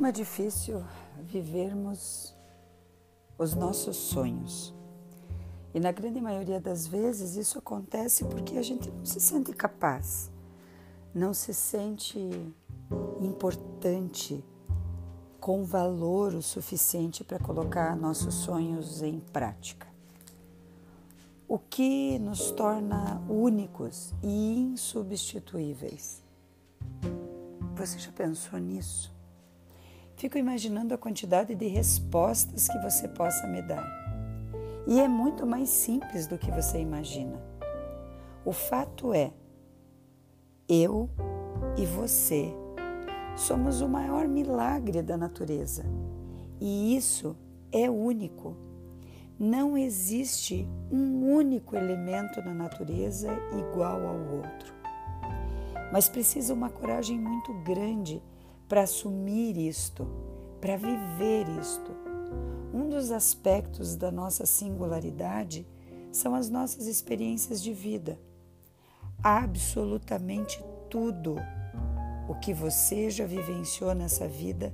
Como é difícil vivermos os nossos sonhos. E na grande maioria das vezes isso acontece porque a gente não se sente capaz, não se sente importante, com valor o suficiente para colocar nossos sonhos em prática. O que nos torna únicos e insubstituíveis. Você já pensou nisso? Fico imaginando a quantidade de respostas que você possa me dar. E é muito mais simples do que você imagina. O fato é, eu e você somos o maior milagre da natureza. E isso é único. Não existe um único elemento na natureza igual ao outro. Mas precisa uma coragem muito grande para assumir isto, para viver isto. Um dos aspectos da nossa singularidade são as nossas experiências de vida. Absolutamente tudo o que você já vivenciou nessa vida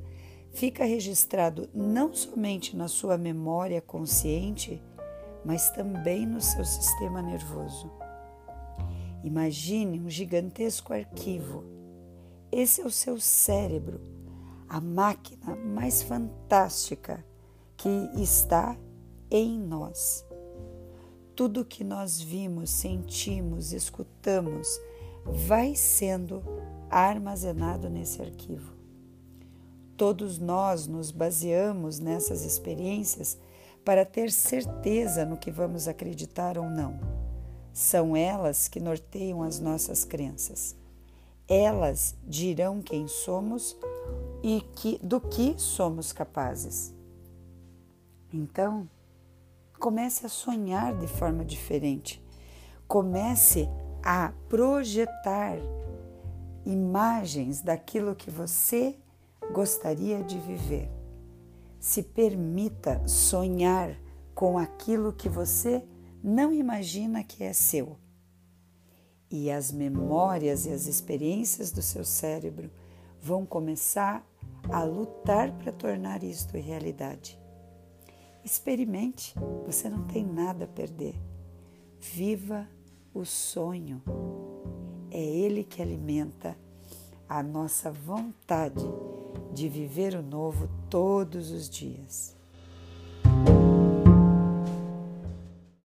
fica registrado não somente na sua memória consciente, mas também no seu sistema nervoso. Imagine um gigantesco arquivo esse é o seu cérebro, a máquina mais fantástica que está em nós. Tudo que nós vimos, sentimos, escutamos vai sendo armazenado nesse arquivo. Todos nós nos baseamos nessas experiências para ter certeza no que vamos acreditar ou não. São elas que norteiam as nossas crenças. Elas dirão quem somos e que, do que somos capazes. Então, comece a sonhar de forma diferente. Comece a projetar imagens daquilo que você gostaria de viver. Se permita sonhar com aquilo que você não imagina que é seu e as memórias e as experiências do seu cérebro vão começar a lutar para tornar isto realidade. Experimente, você não tem nada a perder. Viva o sonho. É ele que alimenta a nossa vontade de viver o novo todos os dias.